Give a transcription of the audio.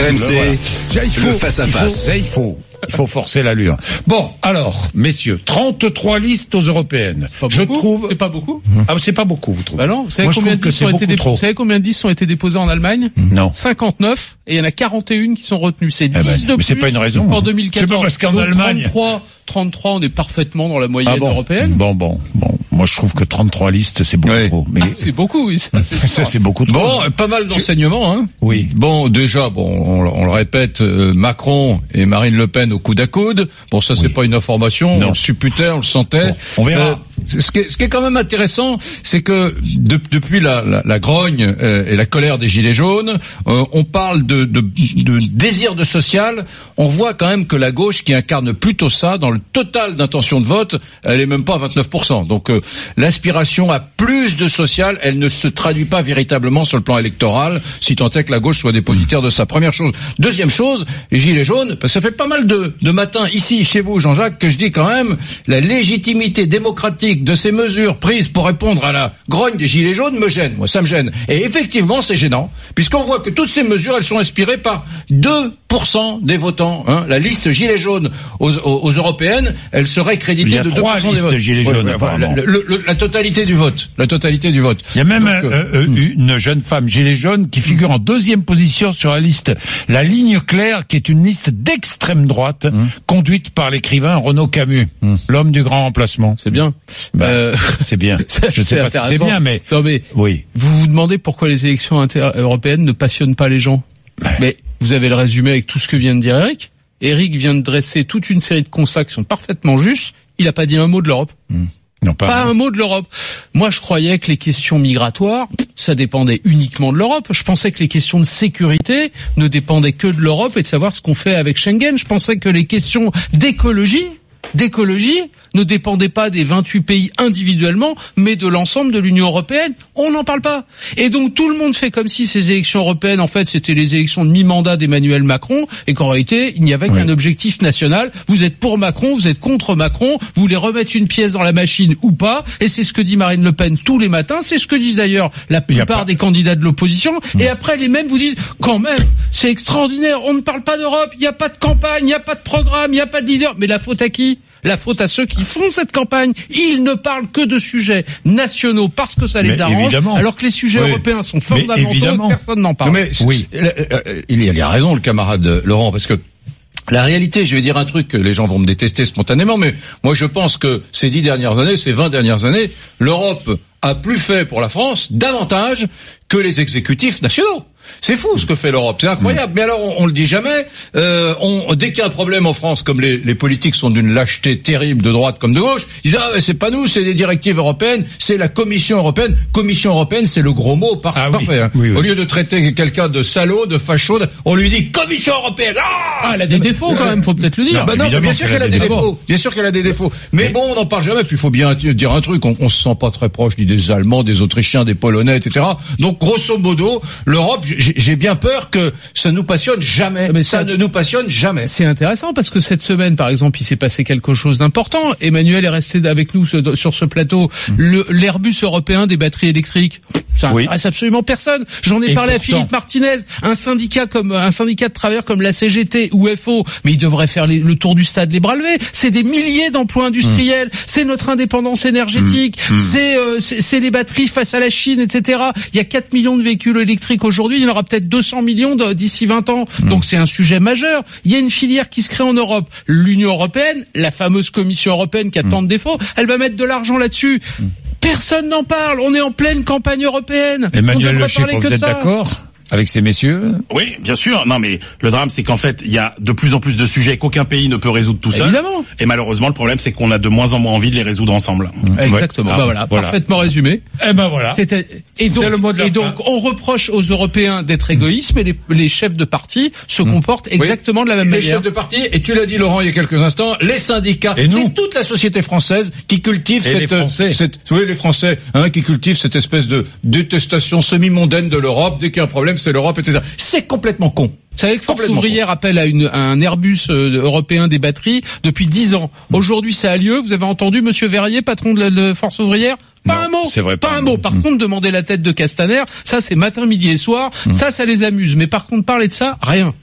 RMC, Il faut- le face à il faut- face. il faut, il faut forcer l'allure. Bon, alors, messieurs, 33 listes aux européennes. Pas Je beaucoup trouve. C'est pas beaucoup Ah, c'est pas beaucoup, vous trouvez Bah non, vous savez Moi, je combien de trouve que listes c'est ont été beaucoup dé- trop. Vous savez combien de listes ont été déposées en Allemagne Non. 59 et il y en a 41 qui sont retenues. C'est 10 ben, de mais plus c'est pas une raison. qu'en C'est 2014. pas parce qu'en Allemagne- 33, 33, on est parfaitement dans la moyenne Ah bon européenne. Bon, bon, bon. Moi, je trouve que 33 listes, c'est beaucoup Oui. trop. Mais Ah, c'est beaucoup, oui. Ça, c'est ça, sûr. c'est beaucoup trop. Bon, euh, pas mal d'enseignements. Hein. Oui. Bon, déjà, bon, on, on le répète, euh, Macron et Marine Le Pen au coude à coude. Bon, ça, c'est Oui. pas une information. Non. On le supputait, on le sentait. Bon, on verra. Ce, qui est, ce qui est quand même intéressant, c'est que de- depuis la, la, la grogne euh, et la colère des gilets jaunes, euh, on parle de, de, de désir de social. On voit quand même que la gauche, qui incarne plutôt ça, dans le total d'intention de vote, elle est même pas à 29%. Donc, euh, l'aspiration à plus de social, elle ne se traduit pas véritablement sur le plan électoral, si tant est que la gauche soit dépositaire de sa première chose. Deuxième chose, les gilets jaunes, parce que ça fait pas mal de, de matins ici, chez vous, Jean-Jacques, que je dis quand même la légitimité démocratique de ces mesures prises pour répondre à la grogne des gilets jaunes me gêne. Moi, ça me gêne. Et effectivement, c'est gênant, puisqu'on voit que toutes ces mesures, elles sont inspirées par 2% des votants. Hein. La liste gilets jaunes aux, aux, aux européennes, elle serait créditée de 2% trois des listes votes. gilets Ouais, jaunes, ouais, enfin, apparemment. le- le- le- la totalité du vote. La totalité du vote. Il y a même Donc, euh, euh, euh, une jeune femme gilet jaune qui figure en deuxième position sur la liste La Ligne Claire, qui est une liste d'extrême droite, conduite par l'écrivain Renaud Camus, l'homme du grand remplacement. C'est bien. Bah, Euh, C'est bien. Je sais pas si c'est bien, mais Non, mais oui. vous vous demandez pourquoi les élections inter- européennes ne passionnent pas les gens. Mais vous avez le résumé avec tout ce que vient de dire Eric. Eric vient de dresser toute une série de constats qui sont parfaitement justes. Il n'a pas dit un mot de l'Europe. Non pas. Pas un mot de l'Europe. Moi, je croyais que les questions migratoires, ça dépendait uniquement de l'Europe. Je pensais que les questions de sécurité ne dépendaient que de l'Europe et de savoir ce qu'on fait avec Schengen. Je pensais que les questions d'écologie, d'écologie, ne dépendaient pas des 28 pays individuellement, mais de l'ensemble de l'Union européenne. On n'en parle pas. Et donc tout le monde fait comme si ces élections européennes, en fait, c'était les élections de mi-mandat d'Emmanuel Macron, et qu'en réalité, il n'y avait qu'un objectif national. Vous êtes pour Macron, vous êtes contre Macron, vous voulez remettre une pièce dans la machine ou pas, et c'est ce que dit Marine Le Pen tous les matins, c'est ce que disent d'ailleurs la plupart pas- des candidats de l'opposition, et après les mêmes vous disent, quand même, c'est extraordinaire, on ne parle pas d'Europe, il n'y a pas de campagne, il n'y a pas de programme, il n'y a pas de leader, mais la faute à qui? La faute à ceux qui font cette campagne. Ils ne parlent que de sujets nationaux parce que ça les Mais arrange, évidemment. alors que les sujets Oui. européens sont Mais fondamentaux évidemment. et personne n'en Non, parle. mais Oui. euh, euh, il, y a, il a raison le camarade euh, Laurent parce que la réalité, je vais dire un truc que les gens vont me détester spontanément, mais moi je pense que ces dix dernières années, ces vingt dernières années, l'Europe a plus fait pour la France davantage que les exécutifs nationaux. C'est fou ce que fait l'Europe, c'est incroyable. Mais alors on, on le dit jamais. Euh, on, dès qu'il y a un problème en France, comme les, les politiques sont d'une lâcheté terrible de droite comme de gauche, ils disent ah mais c'est pas nous, c'est des directives européennes, c'est la Commission européenne. Commission européenne, c'est le gros mot par- Ah oui. parfait. hein. Oui, oui. Au lieu de traiter quelqu'un de salaud, de facho, on lui dit Commission européenne. Ah, Ah, elle a des défauts quand même, faut peut-être le dire. bah non, bien sûr qu'elle qu'elle a des défauts. Bien sûr qu'elle a des défauts. Mais, bon, on n'en parle jamais. Puis il faut bien dire un truc. On, on se sent pas très proche ni des Allemands, des Autrichiens, des Polonais, etc. Donc grosso modo, l'Europe, j'ai bien peur que ça nous passionne jamais. Mais ça, ça- ne nous passionne jamais. C'est intéressant parce que cette semaine, par exemple, il s'est passé quelque chose d'important. Emmanuel est resté avec nous sur ce plateau. Le- L'Airbus européen des batteries électriques, ça Oui. intéresse absolument personne. J'en ai Et parlé à Philippe Martinez, un syndicat comme un syndicat de travailleurs comme la CGT ou FO, mais il devrait faire les- le tour du stade les bras levés. C'est des milliers d'emplois industriels. C'est notre indépendance énergétique. C'est euh, c'est c'est les batteries face à la Chine, etc. Il y a 4 millions de véhicules électriques aujourd'hui. Il y en aura peut-être 200 millions de- d'ici 20 ans. Donc c'est un sujet majeur. Il y a une filière qui se crée en Europe. L'Union européenne, la fameuse Commission européenne qui a tant de défauts, elle va mettre de l'argent là-dessus. Personne n'en parle. On est en pleine campagne européenne. On Emmanuel devrait Le que vous êtes ça. d'accord? Avec ces messieurs? Oui, bien sûr. Non, mais le drame, c'est qu'en fait, il y a de plus en plus de sujets qu'aucun pays ne peut résoudre tout seul. Évidemment. Et malheureusement, le problème, c'est qu'on a de moins en moins envie de les résoudre ensemble. Exactement. Ouais. Bah Ah, voilà, voilà. parfaitement résumé. Eh ben voilà. C'était- Et donc, le mot de la et donc, on reproche aux Européens d'être égoïstes, mais les, les chefs de parti se comportent exactement de la même les manière. chefs de parti, et tu l'as dit Laurent il y a quelques instants, les syndicats, c'est toute la société française qui cultive Et cette, les Français. cette, oui les Français, hein, qui cultivent cette espèce de détestation semi-mondaine de l'Europe. Dès qu'il y a un problème, c'est l'Europe, etc. C'est complètement con. Vous savez que Force ouvrière appelle à, une, à un Airbus euh, européen des batteries depuis dix ans. Aujourd'hui, ça a lieu. Vous avez entendu Monsieur Verrier, patron de, la, de Force ouvrière? Pas Non, un mot. c'est vrai, pas, pas un mot. mot. Par contre, demander la tête de Castaner, ça c'est matin, midi et soir. Ça, ça les amuse. Mais par contre, parler de ça, rien.